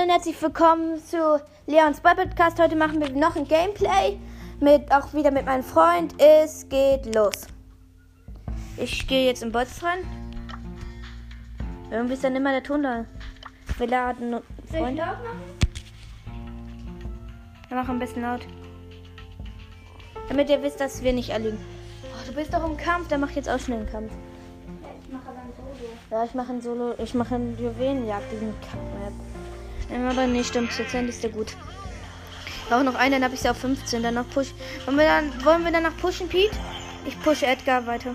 Hallo und herzlich willkommen zu Leons Boy Podcast. Heute machen wir noch ein Gameplay mit auch wieder mit meinem Freund. Es geht los. Ich gehe jetzt in Bots rein. Irgendwie ist dann immer der Ton da. Wir laden Freunde. Wir machen ein bisschen laut. Damit ihr wisst, dass wir nicht erlügen. Oh, du bist doch im Kampf, dann mach jetzt auch schnell einen Kampf. Ich mache dann Solo. Ja, ich mache ein Solo, ich mache ein Juwelenjagd, diesen Kack-Map. Aber nicht, stimmt, jetzt ist der gut. Auch noch einen, dann habe ich sie auf 15, dann noch push. Wollen wir dann, wollen wir dann noch pushen, Pete? Ich pushe Edgar weiter.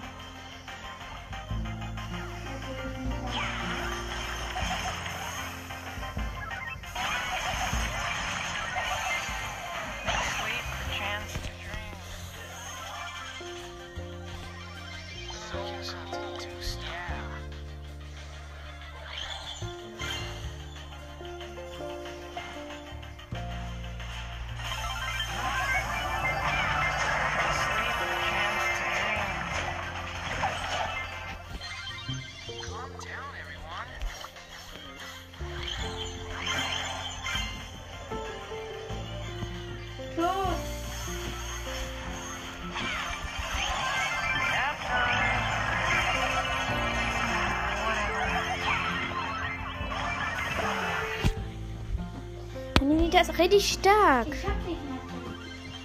Nita ist richtig stark. Ich hab.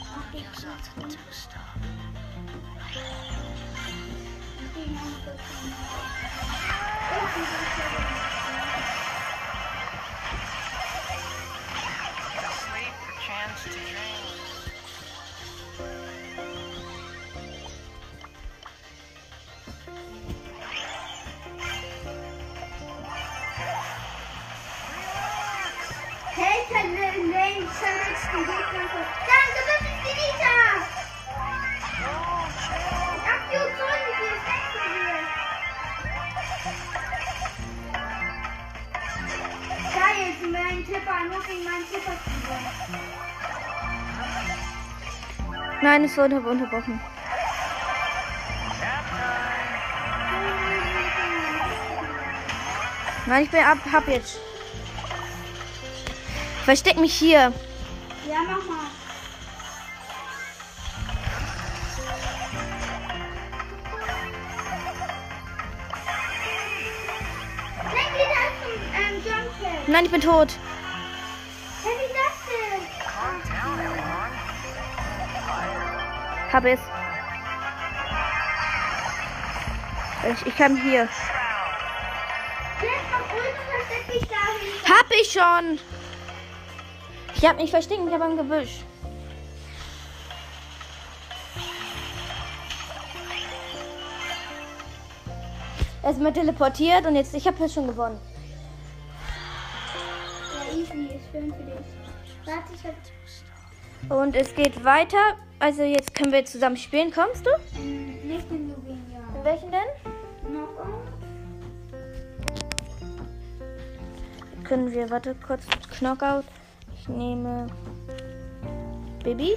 Ach, ich. Sleep, chance to dream. Lane verletzt den Gegner. Danke, das ist die Nita! Ach, du Sonne, die ist weggegangen. Geil, ist mein Tipper, nur gegen meinen Tipper zu sein. Nein, es wurde unterbrochen. Nein, ich bin ab, hab jetzt. Versteck mich hier. Ja, mach mal. Nein, zum ähm. Nein, ich bin tot. Hey, wie das. Hab es. Ich, ich kann hier. Hab ich schon. Ich hab mich versteckt, ich hab am Gebüsch. Erstmal teleportiert und jetzt, ich habe jetzt schon gewonnen. Ja, easy, ist schön für dich. Warte, ich hab Und es geht weiter. Also jetzt können wir zusammen spielen. Kommst du? nicht In ja. welchen denn? Knockout. Können wir, warte kurz, Knockout. Ich nehme Baby.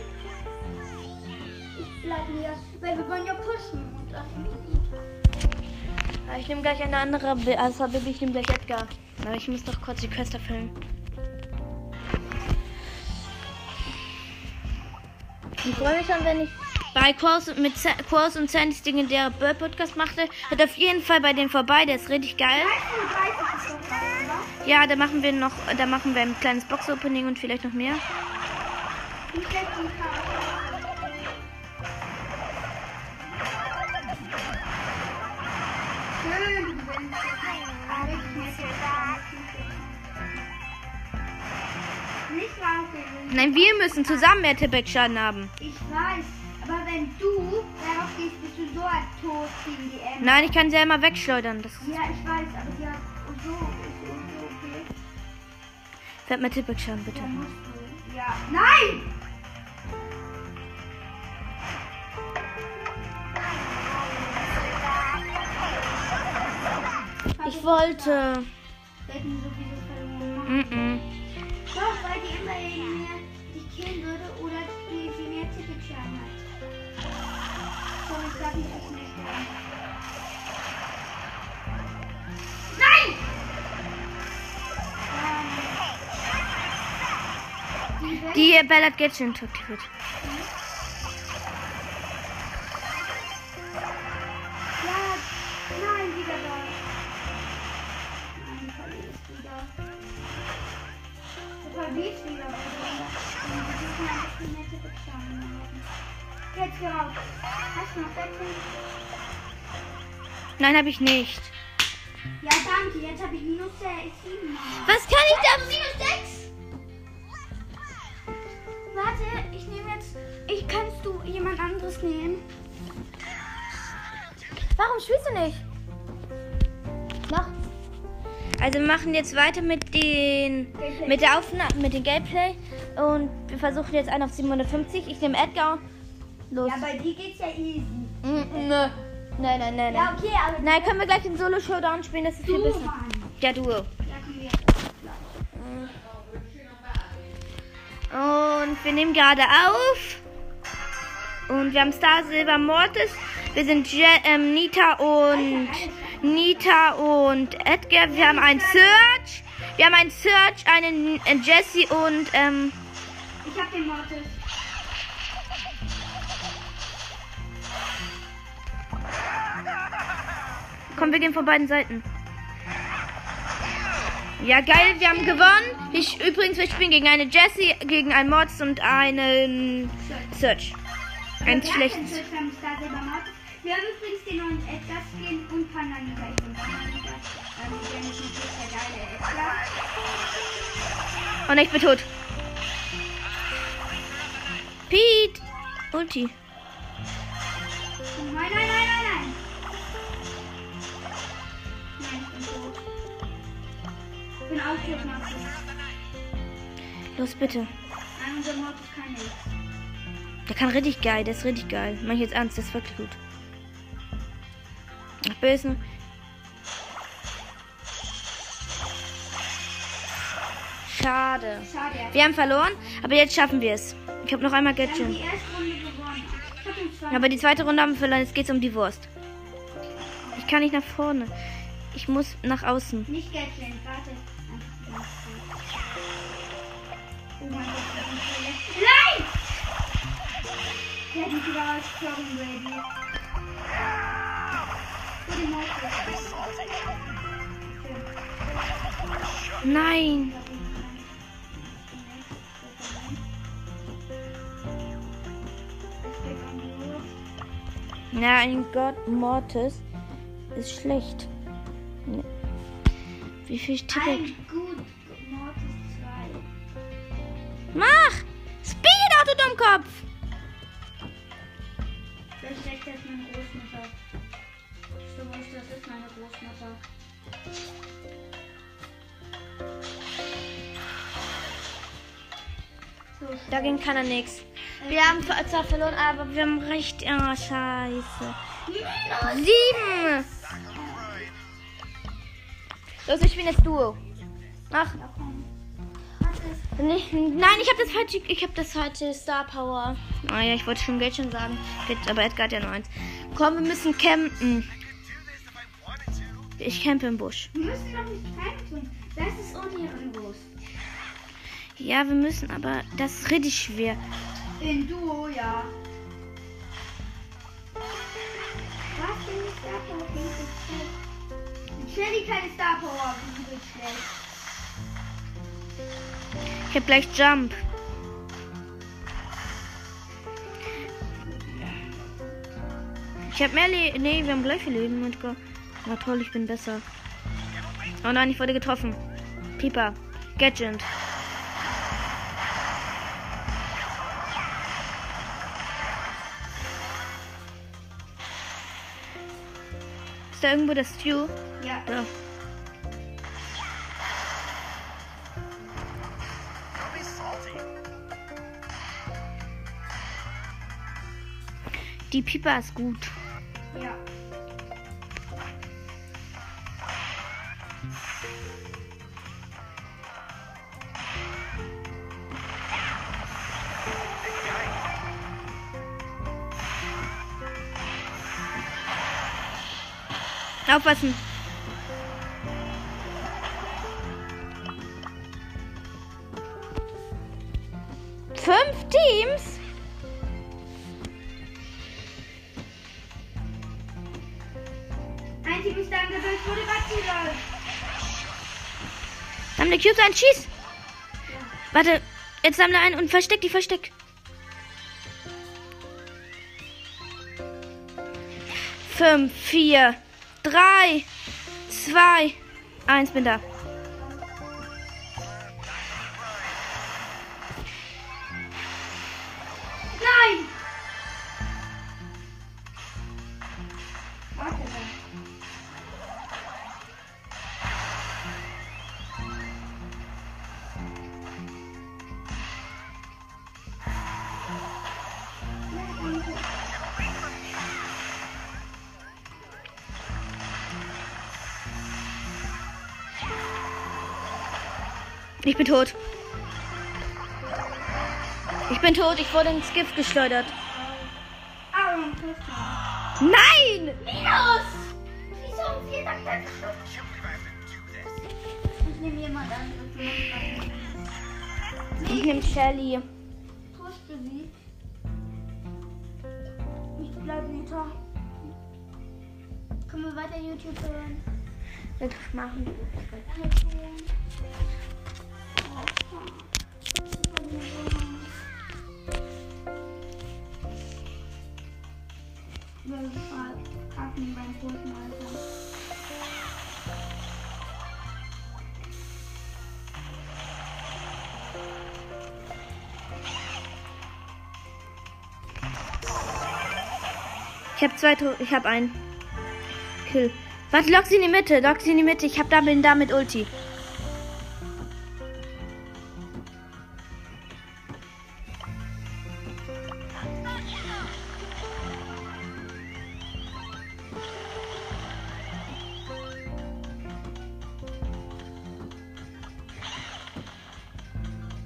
Ich bleib hier, weil wir wollen ja pushen. Und das Ich nehme gleich eine andere, Bi- also Baby, ich nehme gleich Edgar. Aber ich muss doch kurz die Quest erfüllen. Ich freue mich schon, wenn ich bei Kurs mit Kurs und Sandys der Bird Podcast machte. Hört auf jeden Fall bei denen vorbei, der ist richtig geil. 30 ist doch was, oder? Ja, da machen wir noch, da machen wir ein kleines Box-Opening und vielleicht noch mehr. Nein, wir müssen zusammen mehr Tippex-Schaden haben. Ich weiß, wenn du darauf gehst, bist du so tot gegen die Ende. Nein, ich kann sie ja immer wegschleudern. Das ist, Ja, ich weiß, aber die hat so, so, so, okay. fährt mir Tippex-Schaden, bitte. Dann musst du. Ja. Nein! Ich wollte. Wir hätten sowieso verloren. Mm -mm. Doch, weil die immer irgendwie mehr die nette Bezahlung machen. Jetzt geh raus. Hast du noch Bettchen? Nein, habe ich nicht. Ja, danke. Jetzt habe ich minus 7 Mama. Was kann ich da? Minus 6? Warte, ich nehme jetzt. Ich kannst du jemand anderes nehmen? Warum spielst du nicht? Mach. Also wir machen jetzt weiter mit den Gameplay. mit der Aufnahme, mit dem Gameplay und wir versuchen jetzt einen auf 750. Ich nehme Edgar. Los. Ja, bei dir geht's ja easy. Mm, nö. Nein, nein, nein, Ja, nein. okay, aber Nein, können wir gleich den Solo Showdown spielen, das ist viel du, besser. Mann. Ja, Duo. Und wir nehmen gerade auf. Und wir haben Star Silver Mortis. Wir sind Je ähm, Nita und Nita und Edgar. Wir haben einen Search. Wir haben einen Search, einen äh, Jesse und ähm, Ich hab den Mortis. komm, wir gehen von beiden Seiten. Ja, geil, wir haben gewonnen. Ich, übrigens, wir spielen gegen eine Jessie, gegen einen Mortis und einen Search. Ein Wir schlechtes. haben Mortis. Wir haben übrigens den neuen Edgar Skin und Pananita. Ich bin Pananita. Ähm, der ist natürlich der geile Edgar. Und ich bin tot. Pete! Ulti. Nein, nein, nein, nein, nein. Nein, ich bin tot. Bin tot, Maxi. Los, bitte. Nein, unser Mortis kann nichts. Der kann richtig geil, der ist richtig geil. Mach ich jetzt ernst, das ist wirklich gut. Ach, böse. Schade. Schade. Wir haben verloren, aber jetzt schaffen wir es. Ich habe noch einmal Gadget. Aber die zweite Runde haben wir verloren. Jetzt geht's um die Wurst. Ich kann nicht nach vorne. Ich muss nach außen. Nicht Gadget, warte. Oh mein Gott. Nein! Der hat mich wieder Baby. Nein. Ja, ein Gott Mortis ist schlecht. Nee. Wie viel tippe Ein gut Mortis 2. Mach! Speed, Auto Dummkopf! Schlechter als meine Großmutter. Du weißt, das ist meine Großmutter. Dagegen kann er nichts. Wir haben zwar verloren, aber wir haben recht. Ah, scheiße. Sieben! Los, ich bin jetzt Duo. Ach, Ja, komm. Warte. nicht, nein, ich habe das falsche, ich habe das falsche Star Power. Ah ja, ich wollte schon Geld schon sagen. Aber Edgar hat ja nur eins. Komm, wir müssen campen. Ich campe im Busch. Wir müssen doch nicht kämpfen. Das ist unehrenlos. Ja, wir müssen, aber das ist richtig schwer. In Duo, ja. Was denn die Star Power? Schnell die kleine Star Power. Die wird schlecht. Ich hab gleich Jump. Ich hab mehr Leben. Nee, wir haben gleiche Leben, Edgar. Na toll, ich bin besser. Oh nein, ich wurde getroffen. Pieper. Gadget. Da irgendwo das Stew? Ja. Da. Die Pieper ist gut. Aufpassen. Fünf Teams? Ein Team ist angedeutet, wurde gerade Sammle Cubes ein, schieß! Warte, jetzt sammle ein und versteck die, versteck. Fünf, vier, drei, zwei, eins, bin da. Ich bin tot. Ich bin tot, ich wurde ins Gift geschleudert. Nein! Minus! Wieso um vier Takte? Ich nehme jemand anderes. Ich nehme Shelly. Pusht du sie? Ich bleib hinter. Können wir weiter YouTube hören? Du machen? Ich habe zwei To Ich habe einen. Kill. Warte, lock sie in die Mitte. Lock sie in die Mitte. Ich hab da, bin mit Ulti.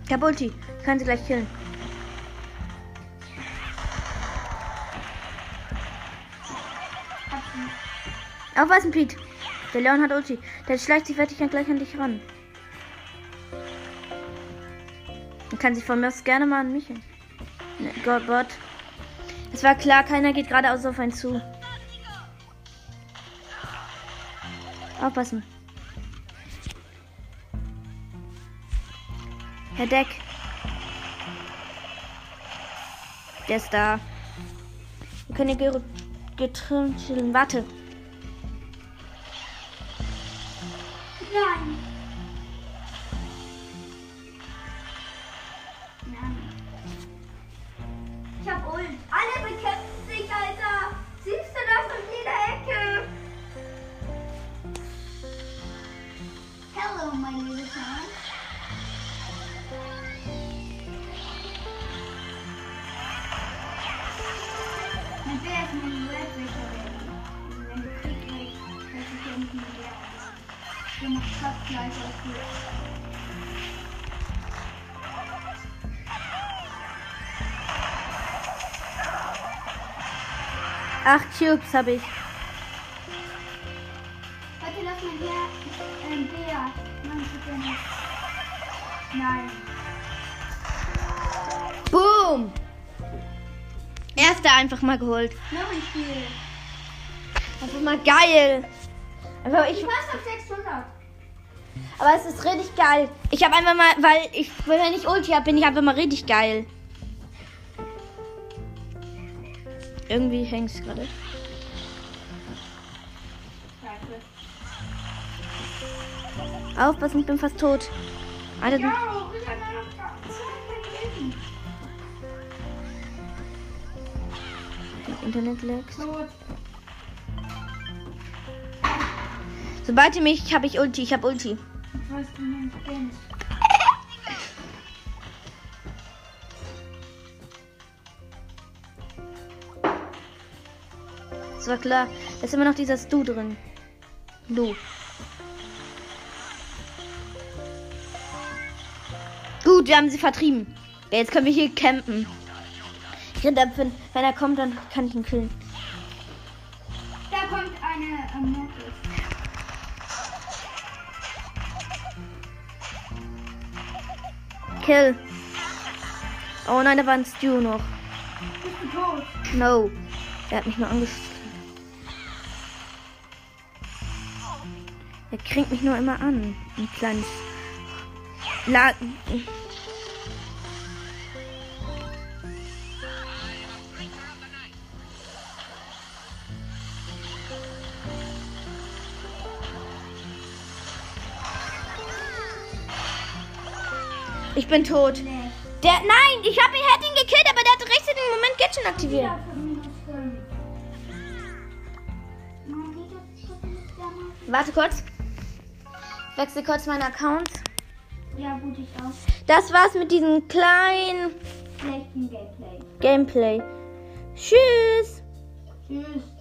Ich hab Ulti. Ich kann sie gleich killen. Aufpassen, Pete. Der Leon hat Ulti. Der schleicht sich wirklich gleich an dich ran. Er kann sich von mir aus gerne mal an mich hin. Ne, Gott, Gott. Es war klar, keiner geht geradeaus auf einen zu. Aufpassen. Herr Deck. Der ist da. Wir können hier getrimmt chillen. Warte. Acht Cubes habe ich. Warte, lass mal hier ähm, nicht. Nein. Boom! Erster einfach mal geholt. Noch ein Spiel. Einfach mal geil. Einfach ich, Ich passe auf 600. aber es ist richtig geil. Ich habe einfach mal, weil ich, wenn ich Ulti habe, bin ich einfach mal richtig geil. Irgendwie hängt es gerade. Aufpassen, ich bin fast tot. Alter, Ja. Internet lags. Sobald ihr mich, habe ich Ulti, ich habe Ulti. Ich weiß, Das war klar. Da ist immer noch dieser Stu drin. Du. Gut, wir haben sie vertrieben. Ja, jetzt können wir hier campen. Ab, wenn, er kommt, dann kann ich ihn killen. Da kommt eine ähm, Notice. Kill. Oh nein, da war ein Stu noch. Bist du tot? No. Er hat mich nur angeschossen. Er kriegt mich nur immer an. Ein kleines. La ich bin tot. Nee. Der, nein, ich hab ihn, hätte ihn gekillt, aber der hat rechts in dem Moment Gadget aktiviert. Warte kurz. Wechsle kurz meinen Account. Ja, gut, ich auch. Das war's mit diesem kleinen Schlechten Gameplay. Gameplay. Tschüss. Tschüss.